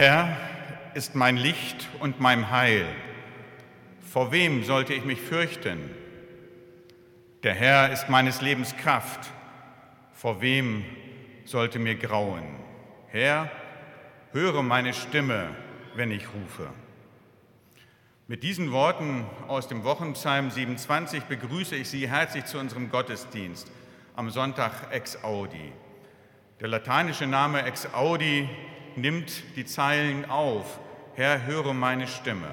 Herr ist mein Licht und mein Heil. Vor wem sollte ich mich fürchten? Der Herr ist meines Lebens Kraft. Vor wem sollte mir grauen? Herr, höre meine Stimme, wenn ich rufe. Mit diesen Worten aus dem Wochenpsalm 27 begrüße ich Sie herzlich zu unserem Gottesdienst am Sonntag ex Audi. Der lateinische Name ex Audi nimmt die Zeilen auf, Herr, höre meine Stimme.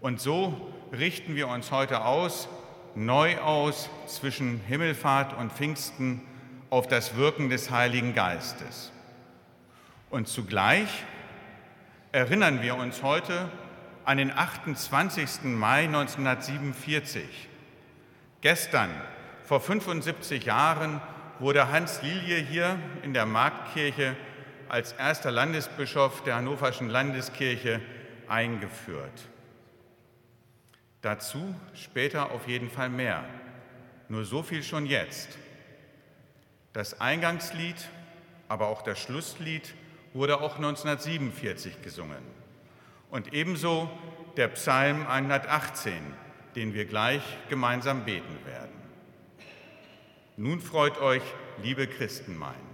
Und so richten wir uns heute aus, neu aus zwischen Himmelfahrt und Pfingsten auf das Wirken des Heiligen Geistes. Und zugleich erinnern wir uns heute an den 28. Mai 1947. Gestern, vor 75 Jahren, wurde Hans Lilie hier in der Marktkirche als erster Landesbischof der Hannoverschen Landeskirche eingeführt. Dazu später auf jeden Fall mehr. Nur so viel schon jetzt. Das Eingangslied, aber auch das Schlusslied wurde auch 1947 gesungen. Und ebenso der Psalm 118, den wir gleich gemeinsam beten werden. Nun freut euch, liebe Christen mein.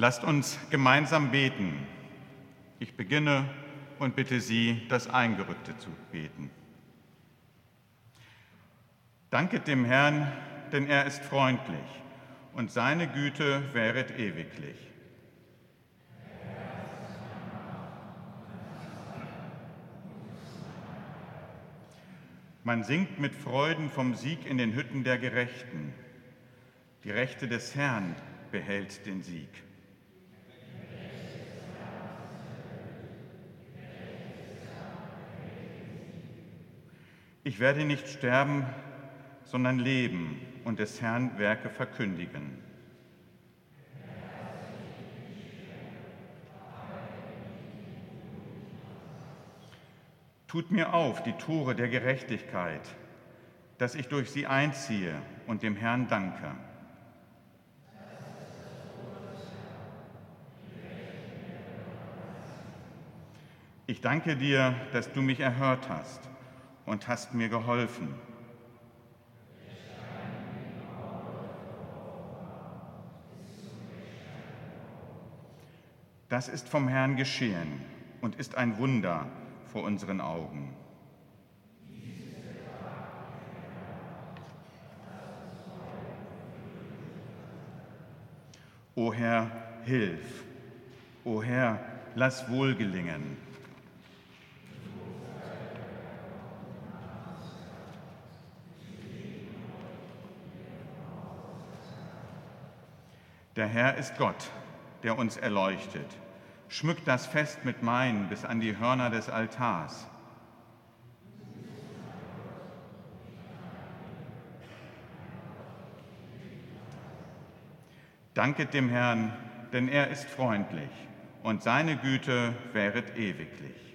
Lasst uns gemeinsam beten. Ich beginne und bitte Sie, das Eingerückte zu beten. Danket dem Herrn, denn er ist freundlich und seine Güte wäret ewiglich. Man singt mit Freuden vom Sieg in den Hütten der Gerechten. Die Rechte des Herrn behält den Sieg. Ich werde nicht sterben, sondern leben und des Herrn Werke verkündigen. Tut mir auf die Tore der Gerechtigkeit, dass ich durch sie einziehe und dem Herrn danke. Ich danke dir, dass du mich erhört hast und hast mir geholfen. Das ist vom Herrn geschehen und ist ein Wunder vor unseren Augen. O Herr, hilf. O Herr, lass wohl gelingen. Der Herr ist Gott, der uns erleuchtet. Schmückt das Fest mit Wein bis an die Hörner des Altars. Danket dem Herrn, denn er ist freundlich und seine Güte wäret ewiglich.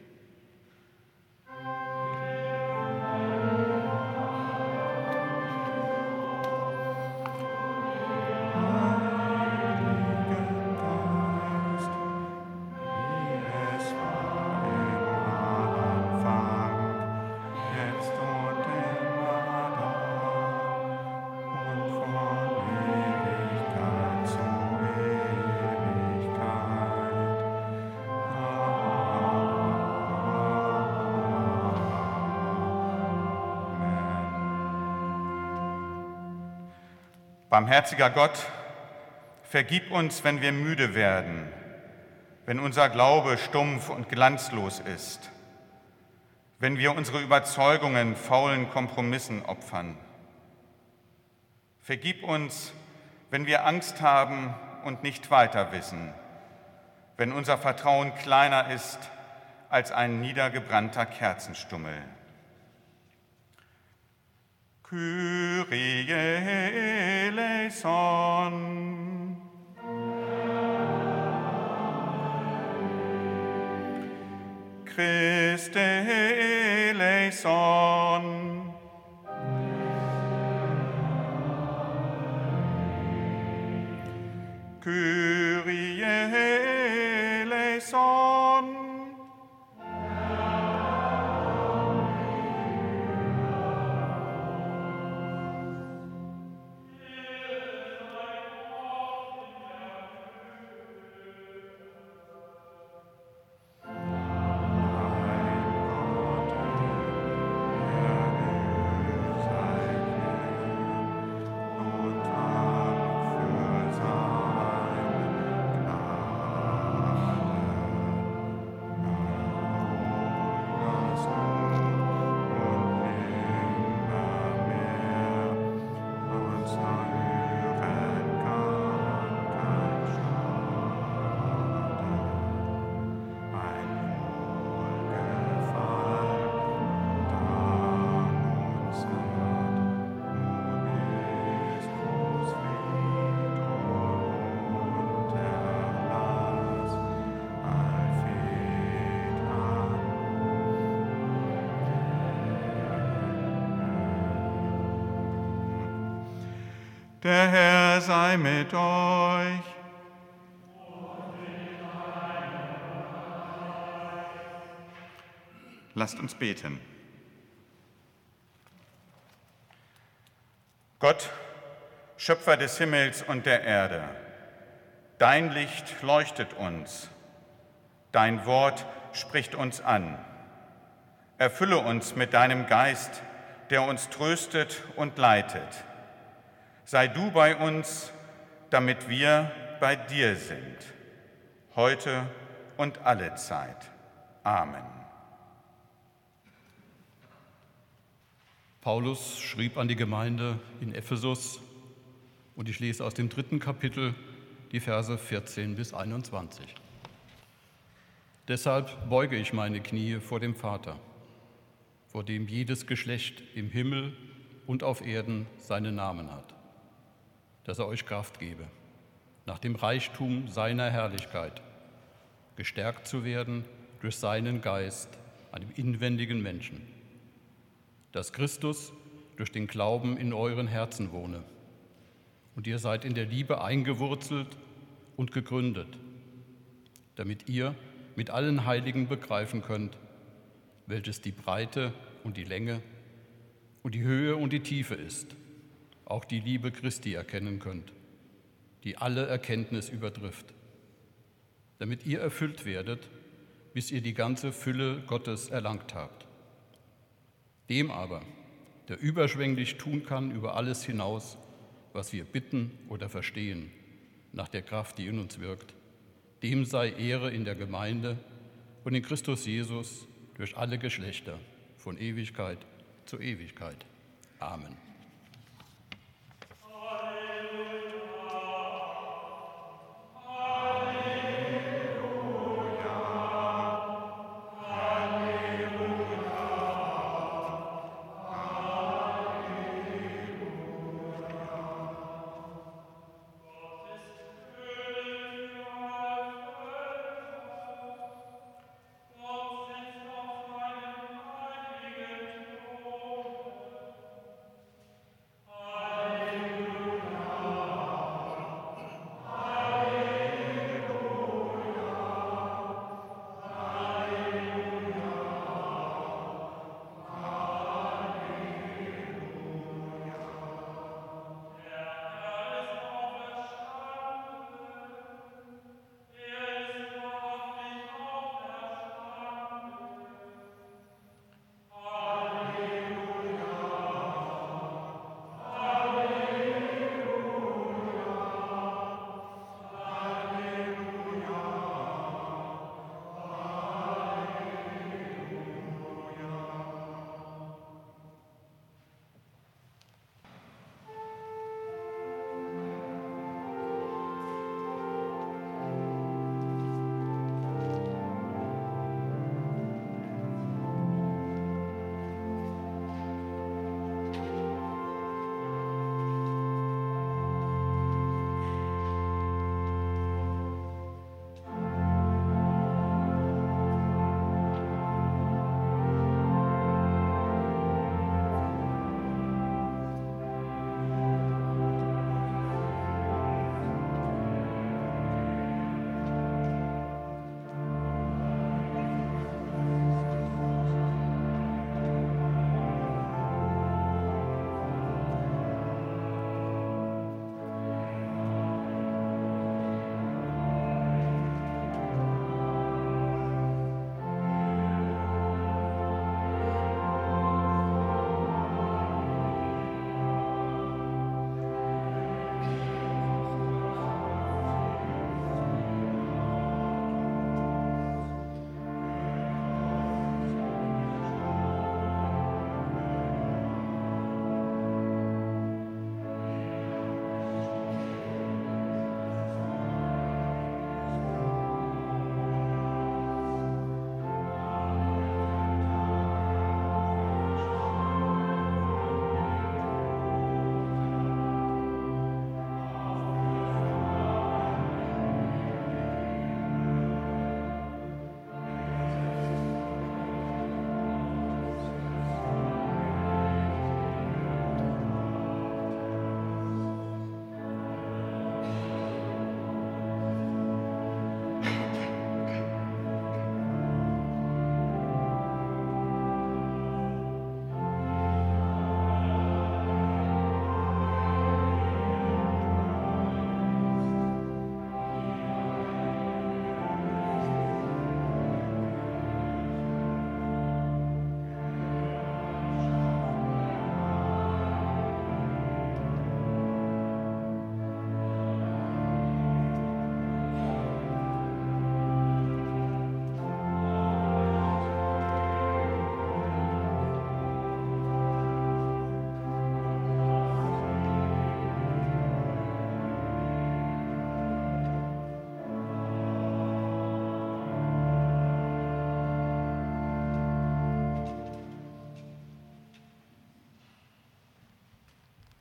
Barmherziger Gott, vergib uns, wenn wir müde werden, wenn unser Glaube stumpf und glanzlos ist, wenn wir unsere Überzeugungen faulen Kompromissen opfern. Vergib uns, wenn wir Angst haben und nicht weiter wissen, wenn unser Vertrauen kleiner ist als ein niedergebrannter Kerzenstummel. Kyrie eleison. Christe eleison. Kyrie Der Herr sei mit euch. Lasst uns beten. Gott, Schöpfer des Himmels und der Erde, dein Licht leuchtet uns, dein Wort spricht uns an. Erfülle uns mit deinem Geist, der uns tröstet und leitet sei du bei uns damit wir bei dir sind, heute und alle Zeit. Amen. Paulus schrieb an die Gemeinde in Ephesus und ich lese aus dem dritten Kapitel die Verse 14 bis 21. Deshalb beuge ich meine Knie vor dem Vater, vor dem jedes Geschlecht im Himmel und auf Erden seinen Namen hat, dass er euch Kraft gebe, nach dem Reichtum seiner Herrlichkeit, gestärkt zu werden durch seinen Geist, einem inwendigen Menschen, dass Christus durch den Glauben in euren Herzen wohne und ihr seid in der Liebe eingewurzelt und gegründet, damit ihr mit allen Heiligen begreifen könnt, welches die Breite und die Länge und die Höhe und die Tiefe ist, auch die Liebe Christi erkennen könnt, die alle Erkenntnis übertrifft, damit ihr erfüllt werdet, bis ihr die ganze Fülle Gottes erlangt habt. Dem aber, der überschwänglich tun kann über alles hinaus, was wir bitten oder verstehen, nach der Kraft, die in uns wirkt. Dem sei Ehre in der Gemeinde und in Christus Jesus durch alle Geschlechter, von Ewigkeit zu Ewigkeit. Amen.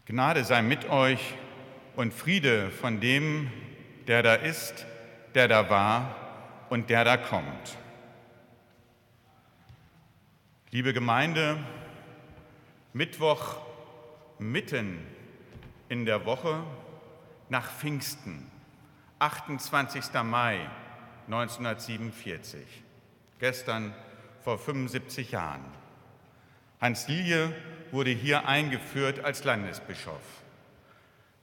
Gnade sei mit euch und Friede von dem, der da ist, der da war und der da kommt. Liebe Gemeinde, Mittwoch mitten in der Woche nach Pfingsten, 28. Mai 1947, gestern vor 75 Jahren. Hans Lilie wurde hier eingeführt als Landesbischof.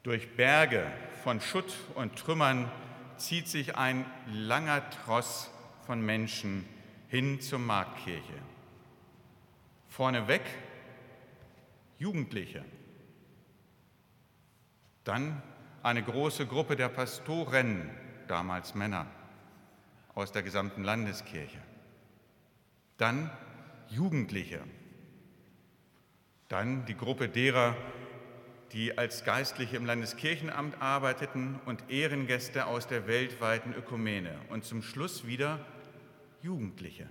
Durch Berge von Schutt und Trümmern zieht sich ein langer Tross von Menschen hin zur Marktkirche. Vorneweg Jugendliche, dann eine große Gruppe der Pastoren, damals Männer, aus der gesamten Landeskirche, dann Jugendliche, dann die Gruppe derer, die als Geistliche im Landeskirchenamt arbeiteten und Ehrengäste aus der weltweiten Ökumene und zum Schluss wieder Jugendliche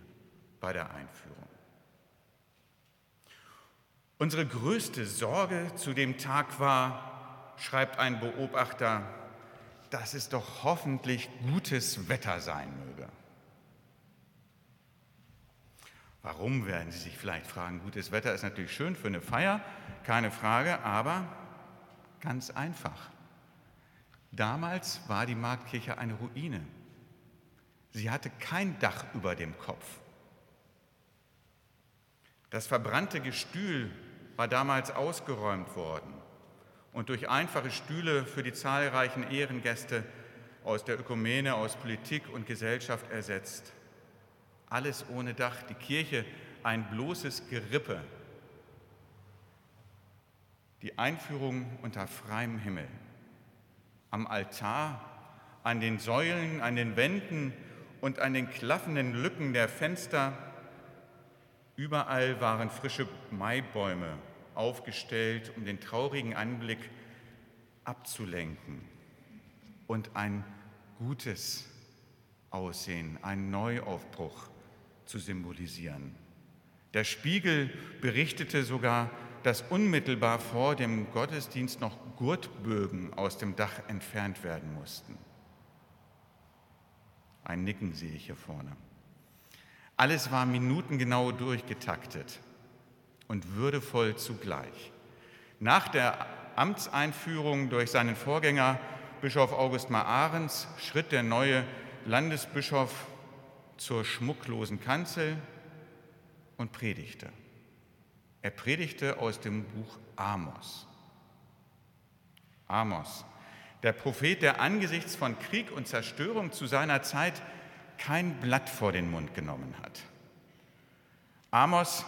bei der Einführung. Unsere größte Sorge zu dem Tag war, schreibt ein Beobachter, dass es doch hoffentlich gutes Wetter sein möge. Warum werden Sie sich vielleicht fragen? Gutes Wetter ist natürlich schön für eine Feier, keine Frage, aber ganz einfach. Damals war die Marktkirche eine Ruine. Sie hatte kein Dach über dem Kopf. Das verbrannte Gestühl war damals ausgeräumt worden und durch einfache Stühle für die zahlreichen Ehrengäste aus der Ökumene, aus Politik und Gesellschaft ersetzt alles ohne Dach, die Kirche ein bloßes Gerippe, die Einführung unter freiem Himmel. Am Altar, an den Säulen, an den Wänden und an den klaffenden Lücken der Fenster, überall waren frische Maibäume aufgestellt, um den traurigen Anblick abzulenken und ein gutes Aussehen, ein Neuaufbruch zu symbolisieren. Der Spiegel berichtete sogar, dass unmittelbar vor dem Gottesdienst noch Gurtbögen aus dem Dach entfernt werden mussten. Ein Nicken sehe ich hier vorne. Alles war minutengenau durchgetaktet und würdevoll zugleich. Nach der Amtseinführung durch seinen Vorgänger Bischof August Maarens schritt der neue Landesbischof zur schmucklosen Kanzel und predigte. Er predigte aus dem Buch Amos. Amos, der Prophet, der angesichts von Krieg und Zerstörung zu seiner Zeit kein Blatt vor den Mund genommen hat. Amos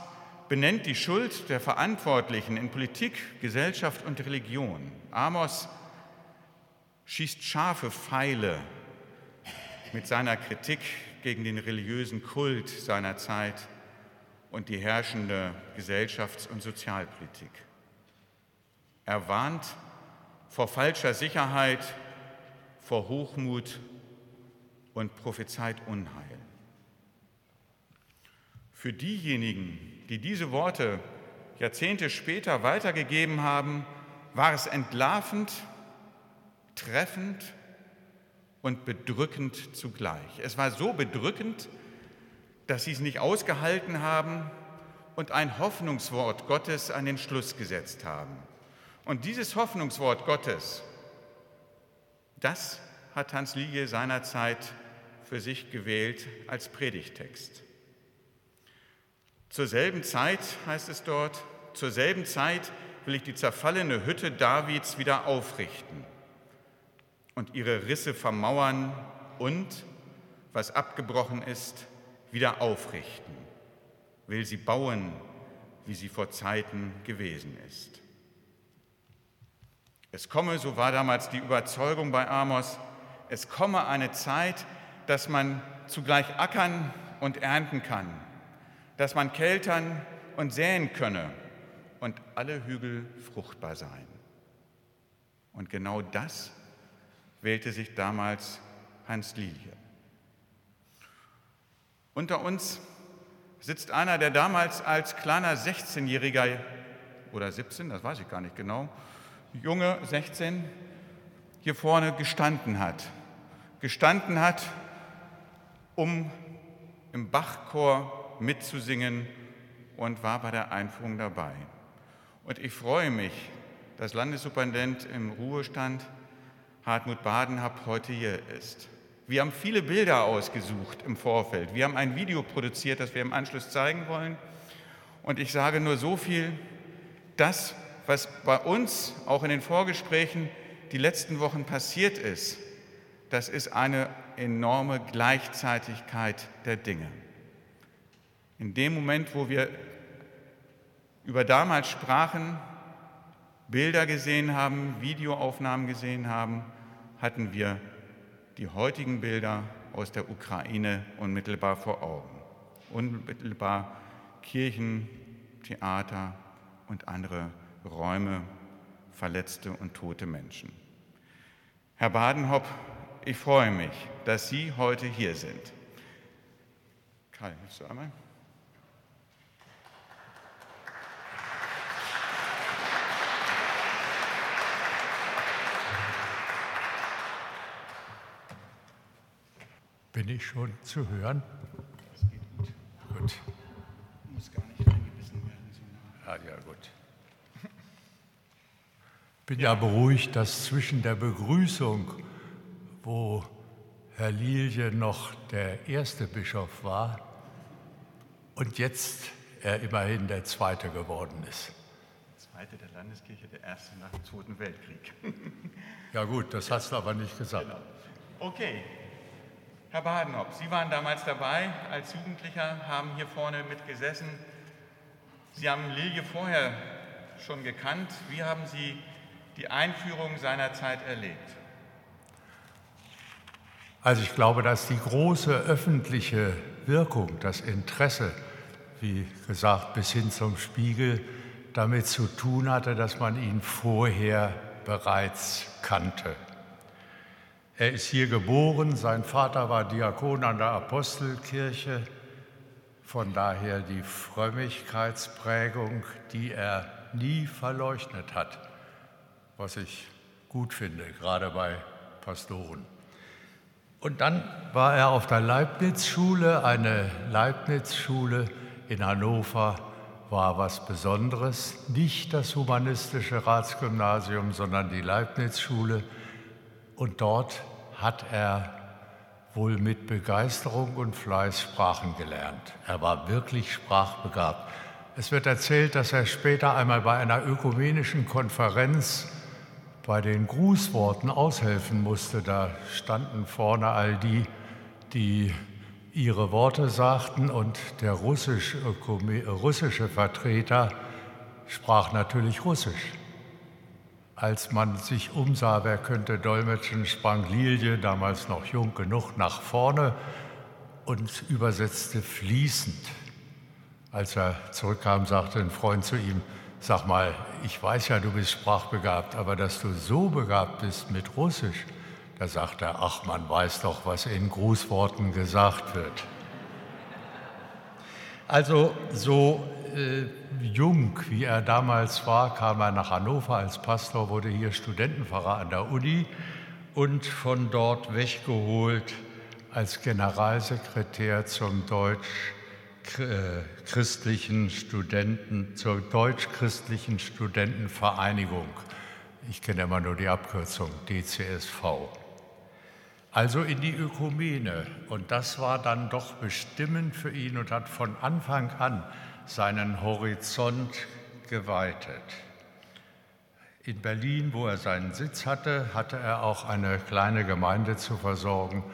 benennt die Schuld der Verantwortlichen in Politik, Gesellschaft und Religion. Amos schießt scharfe Pfeile mit seiner Kritik gegen den religiösen Kult seiner Zeit und die herrschende Gesellschafts- und Sozialpolitik. Er warnt vor falscher Sicherheit, vor Hochmut und prophezeit Unheil. Für diejenigen, die diese Worte Jahrzehnte später weitergegeben haben, war es entlarvend, treffend und bedrückend zugleich. Es war so bedrückend, dass sie es nicht ausgehalten haben und ein Hoffnungswort Gottes an den Schluss gesetzt haben. Und dieses Hoffnungswort Gottes, das hat Hans Liege seinerzeit für sich gewählt als Predigtext. Zur selben Zeit, heißt es dort, zur selben Zeit will ich die zerfallene Hütte Davids wieder aufrichten und ihre Risse vermauern und, was abgebrochen ist, wieder aufrichten, will sie bauen, wie sie vor Zeiten gewesen ist. Es komme, so war damals die Überzeugung bei Amos, es komme eine Zeit, dass man zugleich ackern und ernten kann, dass man keltern und säen könne und alle Hügel fruchtbar seien. Und genau das wählte sich damals Hans Lilie. Unter uns sitzt einer, der damals als kleiner 16-Jähriger oder 17, das weiß ich gar nicht genau, Junge, 16, hier vorne gestanden hat. Gestanden hat, um im Bachchor mitzusingen und war bei der Einführung dabei. Und ich freue mich, dass Landessuperintendent im Ruhestand Hartmut Badenhab heute hier ist. Wir haben viele Bilder ausgesucht im Vorfeld. Wir haben ein Video produziert, das wir im Anschluss zeigen wollen. Und ich sage nur so viel, das, was bei uns auch in den Vorgesprächen die letzten Wochen passiert ist, das ist eine enorme Gleichzeitigkeit der Dinge. In dem Moment, wo wir über damals sprachen, Bilder gesehen haben, Videoaufnahmen gesehen haben, hatten wir die heutigen Bilder aus der Ukraine unmittelbar vor Augen. Unmittelbar Kirchen, Theater und andere Räume, verletzte und tote Menschen. Herr Badenhopp, ich freue mich, dass Sie heute hier sind. Karl, willst du einmal? Bin ich schon zu hören? Das geht gut. Gut. Muss gar nicht reingebissen werden. Ja, ja, gut. Bin ja beruhigt, dass zwischen der Begrüßung, wo Herr Lilie noch der erste Bischof war, und jetzt er immerhin der zweite geworden ist. Der zweite der Landeskirche, der erste nach dem Zweiten Weltkrieg. Ja gut, das hast du aber nicht gesagt. Genau. Okay. Herr Badenhopp, Sie waren damals dabei als Jugendlicher, haben hier vorne mitgesessen. Sie haben Lilie vorher schon gekannt. Wie haben Sie die Einführung seiner Zeit erlebt? Also ich glaube, dass die große öffentliche Wirkung, das Interesse, wie gesagt, bis hin zum Spiegel, damit zu tun hatte, dass man ihn vorher bereits kannte. Er ist hier geboren, sein Vater war Diakon an der Apostelkirche, von daher die Frömmigkeitsprägung, die er nie verleugnet hat, was ich gut finde, gerade bei Pastoren. Und dann war er auf der Leibniz-Schule, eine Leibniz-Schule in Hannover war was Besonderes, nicht das humanistische Ratsgymnasium, sondern die Leibniz-Schule. Und dort hat er wohl mit Begeisterung und Fleiß Sprachen gelernt. Er war wirklich sprachbegabt. Es wird erzählt, dass er später einmal bei einer ökumenischen Konferenz bei den Grußworten aushelfen musste. Da standen vorne all die, die ihre Worte sagten und der russisch, russische Vertreter sprach natürlich Russisch. Als man sich umsah, wer könnte dolmetschen, sprang Lilie, damals noch jung genug, nach vorne und übersetzte fließend. Als er zurückkam, sagte ein Freund zu ihm, sag mal, ich weiß ja, du bist sprachbegabt, aber dass du so begabt bist mit Russisch, da sagt er, ach, man weiß doch, was in Grußworten gesagt wird. Also so jung, wie er damals war, kam er nach Hannover als Pastor, wurde hier Studentenpfarrer an der Uni und von dort weggeholt als Generalsekretär zum deutsch-christlichen Studenten, zur deutsch-christlichen Studentenvereinigung. Ich kenne immer nur die Abkürzung DCSV. Also in die Ökumene. Und das war dann doch bestimmend für ihn und hat von Anfang an seinen Horizont geweitet. In Berlin, wo er seinen Sitz hatte, hatte er auch eine kleine Gemeinde zu versorgen.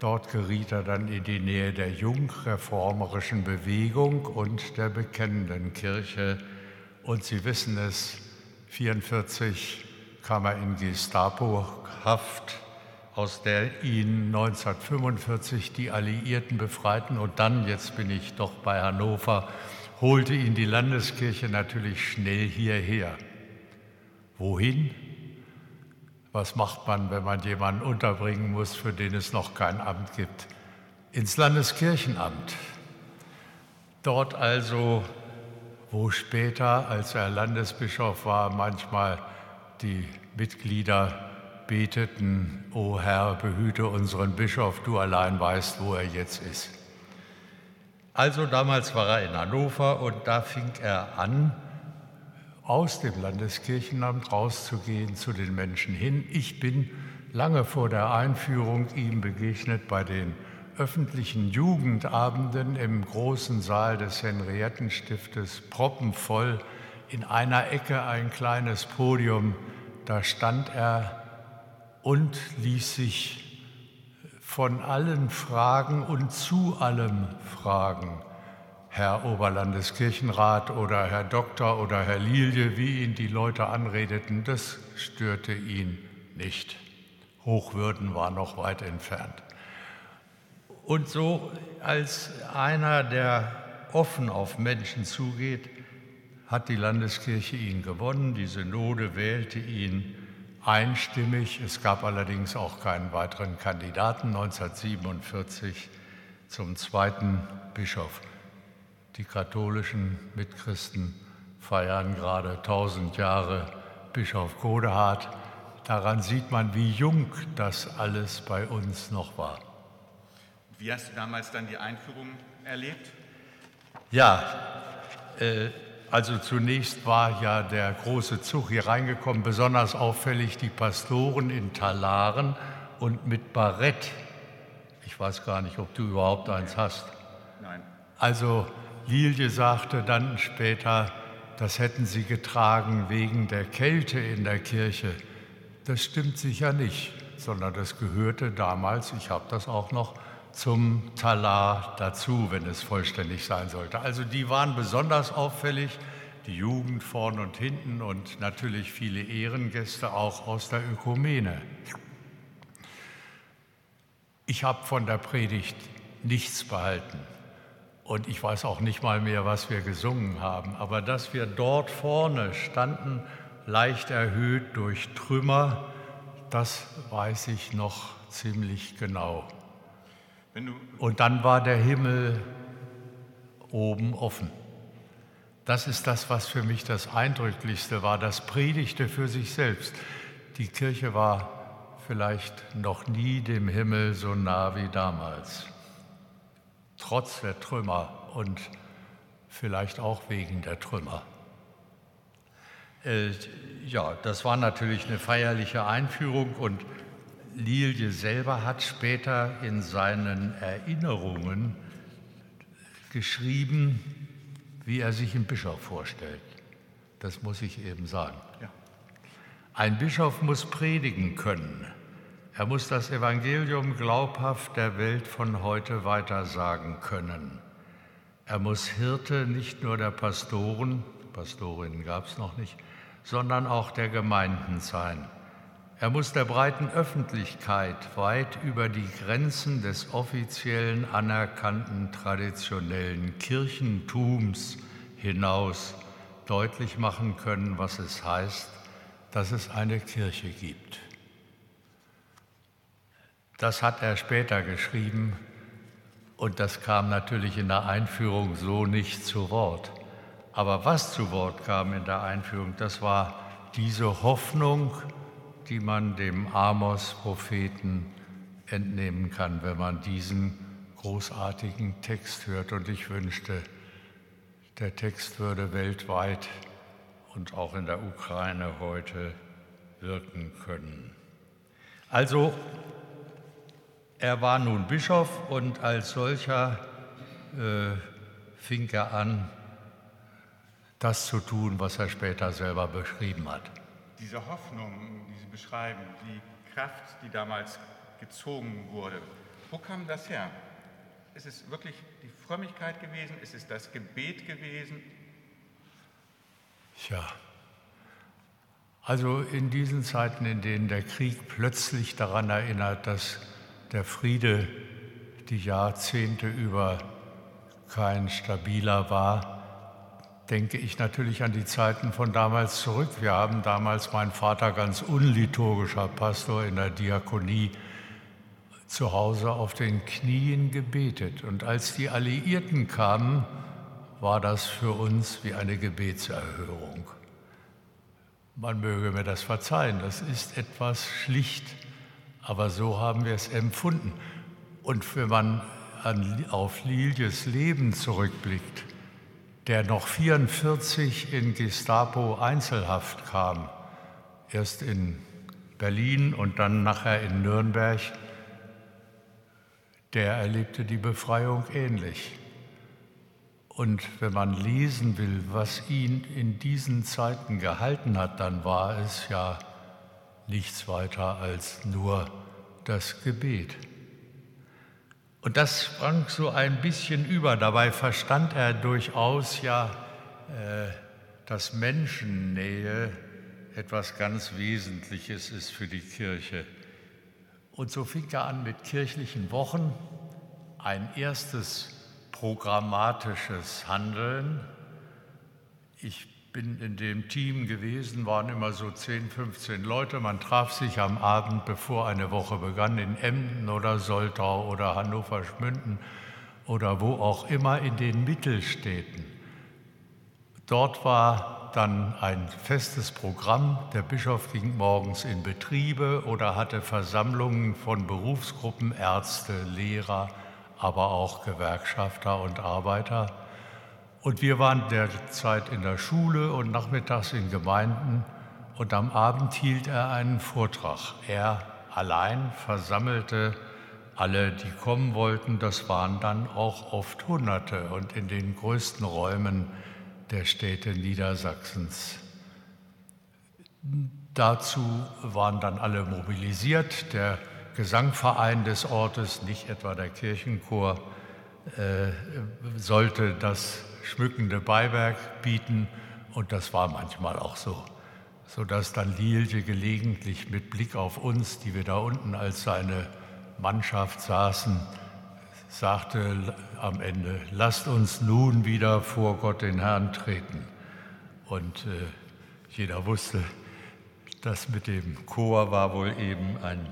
Dort geriet er dann in die Nähe der jungreformerischen Bewegung und der bekennenden Kirche. Und Sie wissen es, 1944 kam er in Gestapo-Haft, aus der ihn 1945 die Alliierten befreiten. Und dann, jetzt bin ich doch bei Hannover, holte ihn die Landeskirche natürlich schnell hierher. Wohin? Was macht man, wenn man jemanden unterbringen muss, für den es noch kein Amt gibt? Ins Landeskirchenamt. Dort also, wo später, als er Landesbischof war, manchmal die Mitglieder beteten, O Herr, behüte unseren Bischof, du allein weißt, wo er jetzt ist. Also damals war er in Hannover und da fing er an, aus dem Landeskirchenamt rauszugehen zu den Menschen hin. Ich bin lange vor der Einführung ihm begegnet bei den öffentlichen Jugendabenden im großen Saal des Henriettenstiftes, proppenvoll, in einer Ecke ein kleines Podium, da stand er und ließ sich von allen fragen und zu allem fragen. Herr Oberlandeskirchenrat oder Herr Doktor oder Herr Lilie, wie ihn die Leute anredeten, das störte ihn nicht. Hochwürden war noch weit entfernt. Und so als einer, der offen auf Menschen zugeht, hat die Landeskirche ihn gewonnen. Die Synode wählte ihn einstimmig. Es gab allerdings auch keinen weiteren Kandidaten 1947 zum zweiten Bischof. Die katholischen Mitchristen feiern gerade 1000 Jahre Bischof Godehard. Daran sieht man, wie jung das alles bei uns noch war. Wie hast du damals dann die Einführung erlebt? Ja, äh, also zunächst war ja der große Zug hier reingekommen, besonders auffällig die Pastoren in Talaren und mit Barett. Ich weiß gar nicht, ob du überhaupt eins hast. Nein. Also Lilie sagte dann später, das hätten sie getragen wegen der Kälte in der Kirche. Das stimmt sicher nicht, sondern das gehörte damals, ich habe das auch noch, zum Talar dazu, wenn es vollständig sein sollte. Also die waren besonders auffällig, die Jugend vorn und hinten und natürlich viele Ehrengäste auch aus der Ökumene. Ich habe von der Predigt nichts behalten und ich weiß auch nicht mal mehr, was wir gesungen haben, aber dass wir dort vorne standen, leicht erhöht durch Trümmer, das weiß ich noch ziemlich genau. Und dann war der Himmel oben offen. Das ist das, was für mich das Eindrücklichste war. Das predigte für sich selbst. Die Kirche war vielleicht noch nie dem Himmel so nah wie damals. Trotz der Trümmer und vielleicht auch wegen der Trümmer. Äh, ja, das war natürlich eine feierliche Einführung und Lilie selber hat später in seinen Erinnerungen geschrieben, wie er sich einen Bischof vorstellt. Das muss ich eben sagen. Ja. Ein Bischof muss predigen können. Er muss das Evangelium glaubhaft der Welt von heute weitersagen können. Er muss Hirte nicht nur der Pastoren, Pastorinnen gab es noch nicht, sondern auch der Gemeinden sein. Er muss der breiten Öffentlichkeit weit über die Grenzen des offiziellen anerkannten traditionellen Kirchentums hinaus deutlich machen können, was es heißt, dass es eine Kirche gibt. Das hat er später geschrieben und das kam natürlich in der Einführung so nicht zu Wort. Aber was zu Wort kam in der Einführung, das war diese Hoffnung, die man dem Amos-Propheten entnehmen kann, wenn man diesen großartigen Text hört. Und ich wünschte, der Text würde weltweit und auch in der Ukraine heute wirken können. Also, er war nun Bischof und als solcher äh, fing er an, das zu tun, was er später selber beschrieben hat. Diese Hoffnung, beschreiben, die Kraft, die damals gezogen wurde. Wo kam das her? Ist es wirklich die Frömmigkeit gewesen? Ist es das Gebet gewesen? Ja, also in diesen Zeiten, in denen der Krieg plötzlich daran erinnert, dass der Friede die Jahrzehnte über kein stabiler war, denke ich natürlich an die Zeiten von damals zurück. Wir haben damals mein Vater ganz unliturgischer Pastor in der Diakonie zu Hause auf den Knien gebetet. Und als die Alliierten kamen, war das für uns wie eine Gebetserhörung. Man möge mir das verzeihen, das ist etwas schlicht, aber so haben wir es empfunden. Und wenn man an, auf Liljes Leben zurückblickt, der noch 44 in Gestapo-Einzelhaft kam, erst in Berlin und dann nachher in Nürnberg, der erlebte die Befreiung ähnlich. Und wenn man lesen will, was ihn in diesen Zeiten gehalten hat, dann war es ja nichts weiter als nur das Gebet. Und das sprang so ein bisschen über. Dabei verstand er durchaus ja, äh, dass Menschennähe etwas ganz Wesentliches ist für die Kirche. Und so fing er an mit kirchlichen Wochen, ein erstes programmatisches Handeln. Ich bin in dem Team gewesen, waren immer so 10, 15 Leute. Man traf sich am Abend, bevor eine Woche begann, in Emden oder Soltau oder Hannover-Schmünden oder wo auch immer in den Mittelstädten. Dort war dann ein festes Programm. Der Bischof ging morgens in Betriebe oder hatte Versammlungen von Berufsgruppen, Ärzte, Lehrer, aber auch Gewerkschafter und Arbeiter. Und wir waren derzeit in der Schule und nachmittags in Gemeinden und am Abend hielt er einen Vortrag. Er allein versammelte alle, die kommen wollten. Das waren dann auch oft Hunderte und in den größten Räumen der Städte Niedersachsens. Dazu waren dann alle mobilisiert. Der Gesangverein des Ortes, nicht etwa der Kirchenchor, sollte das schmückende Beiwerk bieten und das war manchmal auch so, sodass dann Lilje gelegentlich mit Blick auf uns, die wir da unten als seine Mannschaft saßen, sagte am Ende, lasst uns nun wieder vor Gott den Herrn treten. Und äh, jeder wusste, das mit dem Chor war wohl eben ein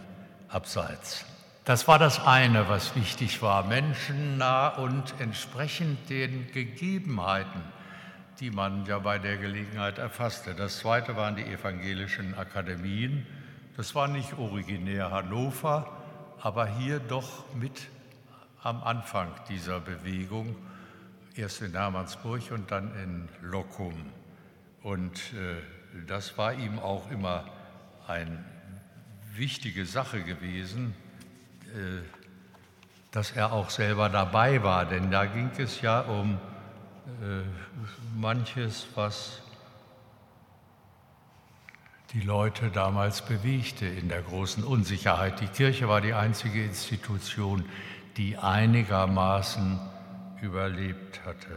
abseits. Das war das eine, was wichtig war, menschennah und entsprechend den Gegebenheiten, die man ja bei der Gelegenheit erfasste. Das zweite waren die evangelischen Akademien. Das war nicht originär Hannover, aber hier doch mit am Anfang dieser Bewegung, erst in Hermannsburg und dann in Locum. Und äh, das war ihm auch immer ein wichtige Sache gewesen, dass er auch selber dabei war, denn da ging es ja um äh, manches, was die Leute damals bewegte in der großen Unsicherheit. Die Kirche war die einzige Institution, die einigermaßen überlebt hatte.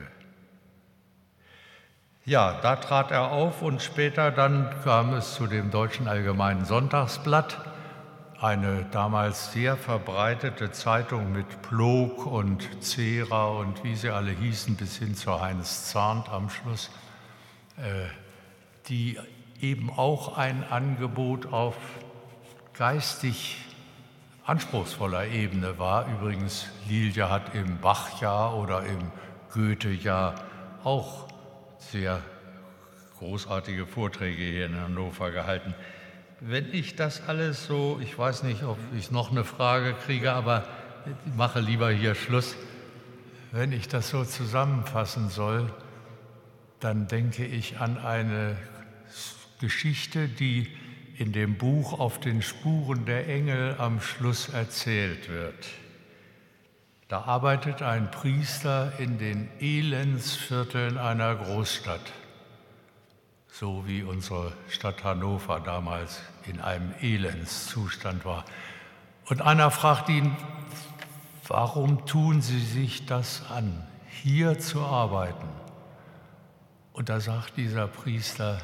Ja, da trat er auf und später dann kam es zu dem Deutschen Allgemeinen Sonntagsblatt, eine damals sehr verbreitete Zeitung mit Plog und Zera und wie sie alle hießen, bis hin zu Heinz Zahnt am Schluss, äh, die eben auch ein Angebot auf geistig anspruchsvoller Ebene war. Übrigens, Lilje hat im Bachjahr oder im Goethe-Jahr auch sehr großartige Vorträge hier in Hannover gehalten. Wenn ich das alles so, ich weiß nicht, ob ich noch eine Frage kriege, aber ich mache lieber hier Schluss. Wenn ich das so zusammenfassen soll, dann denke ich an eine Geschichte, die in dem Buch Auf den Spuren der Engel am Schluss erzählt wird. Da arbeitet ein Priester in den Elendsvierteln einer Großstadt, so wie unsere Stadt Hannover damals in einem Elendszustand war. Und einer fragt ihn, warum tun Sie sich das an, hier zu arbeiten? Und da sagt dieser Priester,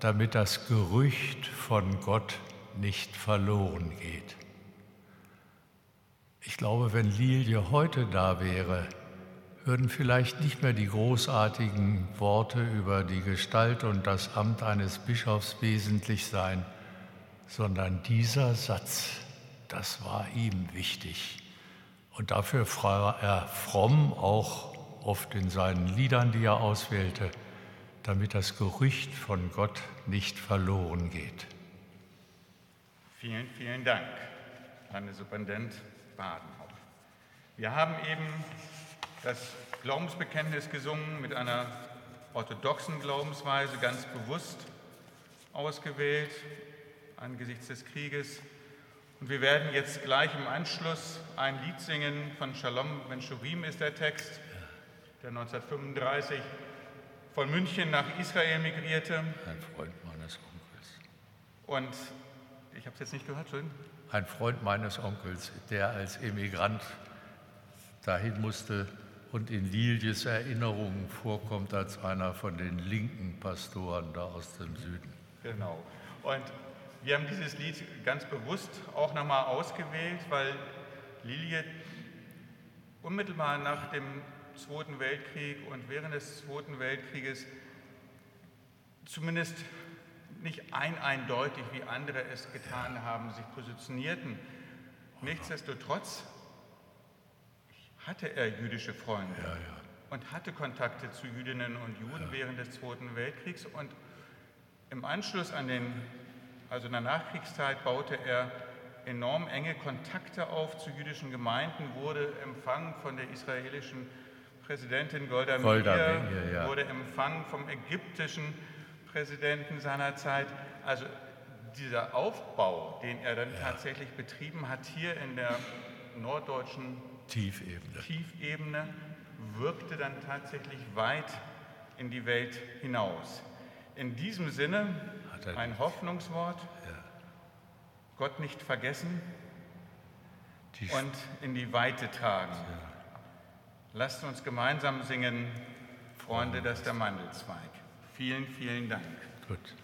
damit das Gerücht von Gott nicht verloren geht. Ich glaube, wenn Lilie heute da wäre, würden vielleicht nicht mehr die großartigen Worte über die Gestalt und das Amt eines Bischofs wesentlich sein, sondern dieser Satz, das war ihm wichtig. Und dafür war er fromm, auch oft in seinen Liedern, die er auswählte, damit das Gerücht von Gott nicht verloren geht. Vielen, vielen Dank, Landessuperintendent Badenhaupt. Wir haben eben das Glaubensbekenntnis gesungen mit einer orthodoxen Glaubensweise, ganz bewusst ausgewählt angesichts des Krieges. Und wir werden jetzt gleich im Anschluss ein Lied singen von Shalom Ben-Shurim ist der Text, der 1935 von München nach Israel migrierte. Ein Freund meines Onkels. Und ich habe es jetzt nicht gehört, schön. Ein Freund meines Onkels, der als Emigrant dahin musste und in Liljes Erinnerungen vorkommt als einer von den linken Pastoren da aus dem Süden. Genau. Und wir haben dieses Lied ganz bewusst auch nochmal ausgewählt, weil Lilie unmittelbar nach dem Zweiten Weltkrieg und während des Zweiten Weltkrieges zumindest nicht ein eindeutig, wie andere es getan haben, sich positionierten. Nichtsdestotrotz hatte er jüdische Freunde Ja, ja. und hatte Kontakte zu Jüdinnen und Juden während des Zweiten Weltkriegs und im Anschluss an den, also in der Nachkriegszeit, baute er enorm enge Kontakte auf zu jüdischen Gemeinden, wurde empfangen von der israelischen Präsidentin Golda, Meir, ja. wurde empfangen vom ägyptischen Präsidenten seiner Zeit. Also dieser Aufbau, den er dann tatsächlich betrieben hat, hier in der norddeutschen Tiefebene. Tiefebene wirkte dann tatsächlich weit in die Welt hinaus. In diesem Sinne Hat ein Hoffnungswort, Gott nicht vergessen Die und in die Weite tragen. Lasst uns gemeinsam singen, Freunde, das ist der Mandelzweig. Vielen, vielen Dank. Gut.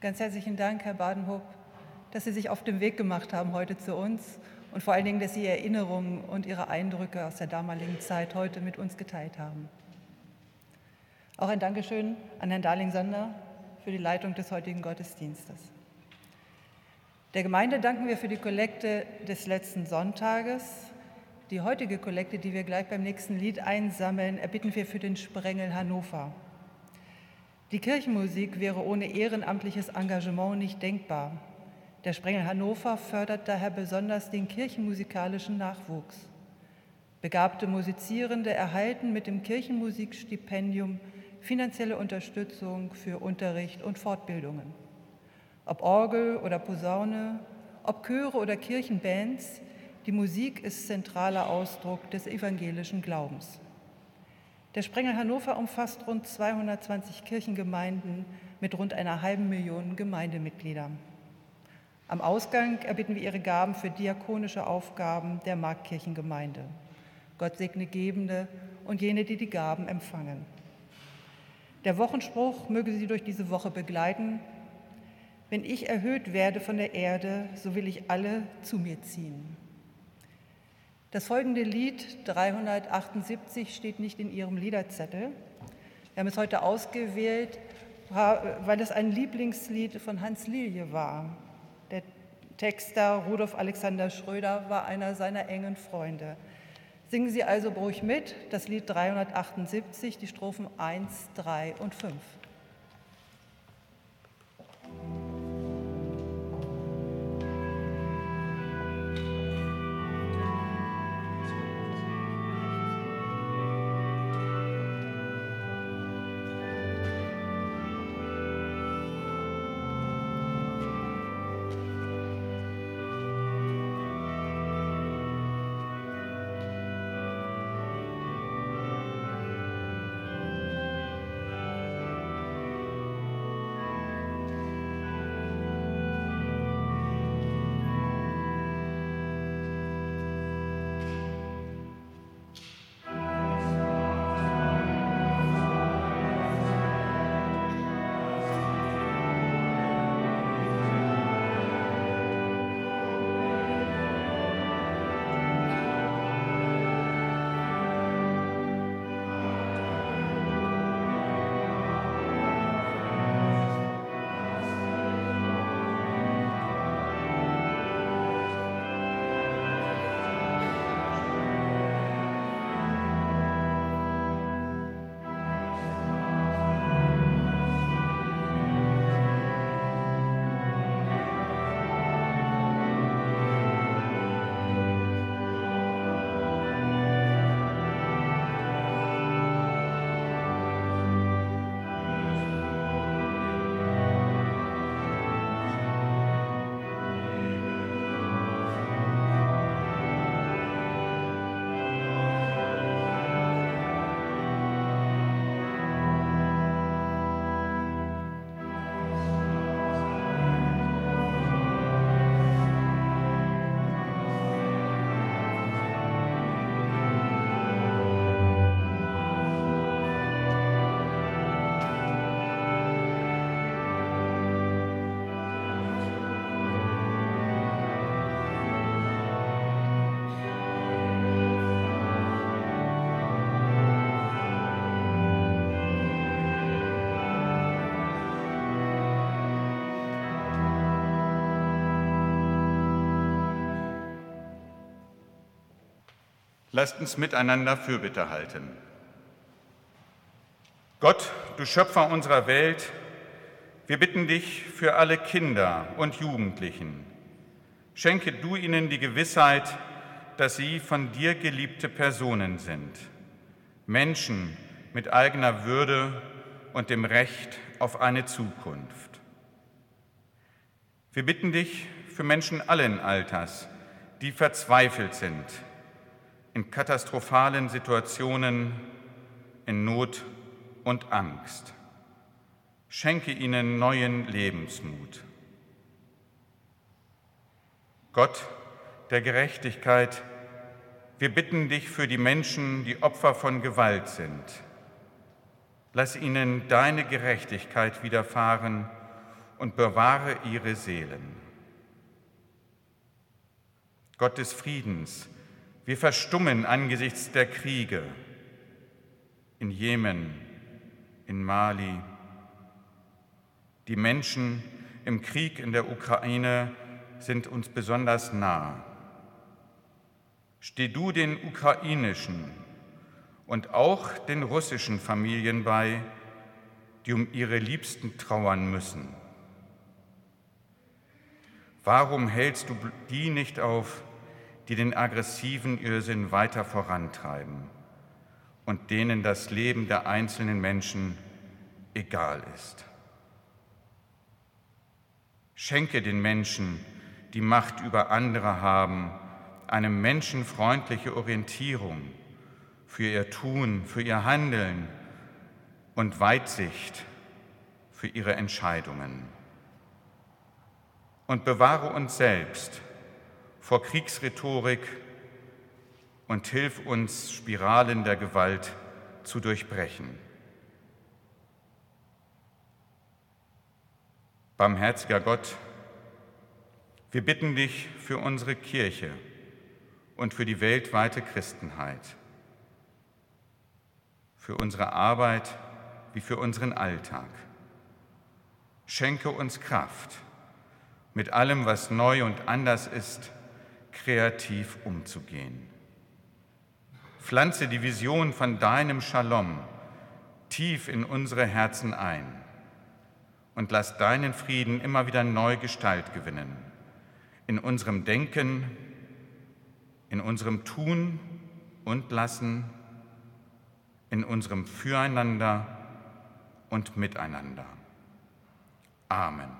Ganz herzlichen Dank, Herr Badenhof, dass Sie sich auf den Weg gemacht haben heute zu uns und vor allen Dingen, dass Sie Ihre Erinnerungen und Ihre Eindrücke aus der damaligen Zeit heute mit uns geteilt haben. Auch ein Dankeschön an Herrn Darling-Sander für die Leitung des heutigen Gottesdienstes. Der Gemeinde danken wir für die Kollekte des letzten Sonntages. Die heutige Kollekte, die wir gleich beim nächsten Lied einsammeln, erbitten wir für den Sprengel Hannover. Die Kirchenmusik wäre ohne ehrenamtliches Engagement nicht denkbar. Der Sprengel Hannover fördert daher besonders den kirchenmusikalischen Nachwuchs. Begabte Musizierende erhalten mit dem Kirchenmusikstipendium finanzielle Unterstützung für Unterricht und Fortbildungen. Ob Orgel oder Posaune, ob Chöre oder Kirchenbands, die Musik ist zentraler Ausdruck des evangelischen Glaubens. Der Sprengel Hannover umfasst rund 220 Kirchengemeinden mit rund einer halben Million Gemeindemitgliedern. Am Ausgang erbitten wir Ihre Gaben für diakonische Aufgaben der Marktkirchengemeinde. Gott segne Gebende und jene, die die Gaben empfangen. Der Wochenspruch möge Sie durch diese Woche begleiten. Wenn ich erhöht werde von der Erde, so will ich alle zu mir ziehen. Das folgende Lied 378 steht nicht in Ihrem Liederzettel. Wir haben es heute ausgewählt, weil es ein Lieblingslied von Hans Lilje war. Der Texter Rudolf Alexander Schröder war einer seiner engen Freunde. Singen Sie also ruhig mit, das Lied 378, die Strophen 1, 3 und 5. Lasst uns miteinander Fürbitte halten. Gott, du Schöpfer unserer Welt, wir bitten dich für alle Kinder und Jugendlichen. Schenke du ihnen die Gewissheit, dass sie von dir geliebte Personen sind, Menschen mit eigener Würde und dem Recht auf eine Zukunft. Wir bitten dich für Menschen allen Alters, die verzweifelt sind, in katastrophalen Situationen, in Not und Angst. Schenke ihnen neuen Lebensmut. Gott der Gerechtigkeit, wir bitten dich für die Menschen, die Opfer von Gewalt sind. Lass ihnen deine Gerechtigkeit widerfahren und bewahre ihre Seelen. Gott des Friedens, wir verstummen angesichts der Kriege in Jemen, in Mali. Die Menschen im Krieg in der Ukraine sind uns besonders nah. Steh du den ukrainischen und auch den russischen Familien bei, die um ihre Liebsten trauern müssen. Warum hältst du die nicht auf, die den aggressiven Irrsinn weiter vorantreiben und denen das Leben der einzelnen Menschen egal ist. Schenke den Menschen, die Macht über andere haben, eine menschenfreundliche Orientierung für ihr Tun, für ihr Handeln und Weitsicht für ihre Entscheidungen. Und bewahre uns selbst vor Kriegsrhetorik und hilf uns, Spiralen der Gewalt zu durchbrechen. Barmherziger Gott, wir bitten dich für unsere Kirche und für die weltweite Christenheit, für unsere Arbeit wie für unseren Alltag. Schenke uns Kraft, mit allem, was neu und anders ist, kreativ umzugehen. Pflanze die Vision von deinem Shalom tief in unsere Herzen ein und lass deinen Frieden immer wieder neu Gestalt gewinnen. In unserem Denken, in unserem Tun und Lassen, in unserem Füreinander und Miteinander. Amen.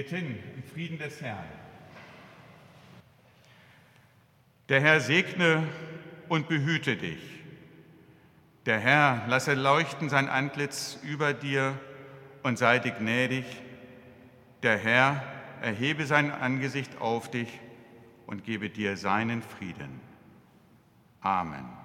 Geht hin im Frieden des Herrn. Der Herr segne und behüte dich. Der Herr lasse leuchten sein Antlitz über dir und sei dir gnädig. Der Herr erhebe sein Angesicht auf dich und gebe dir seinen Frieden. Amen.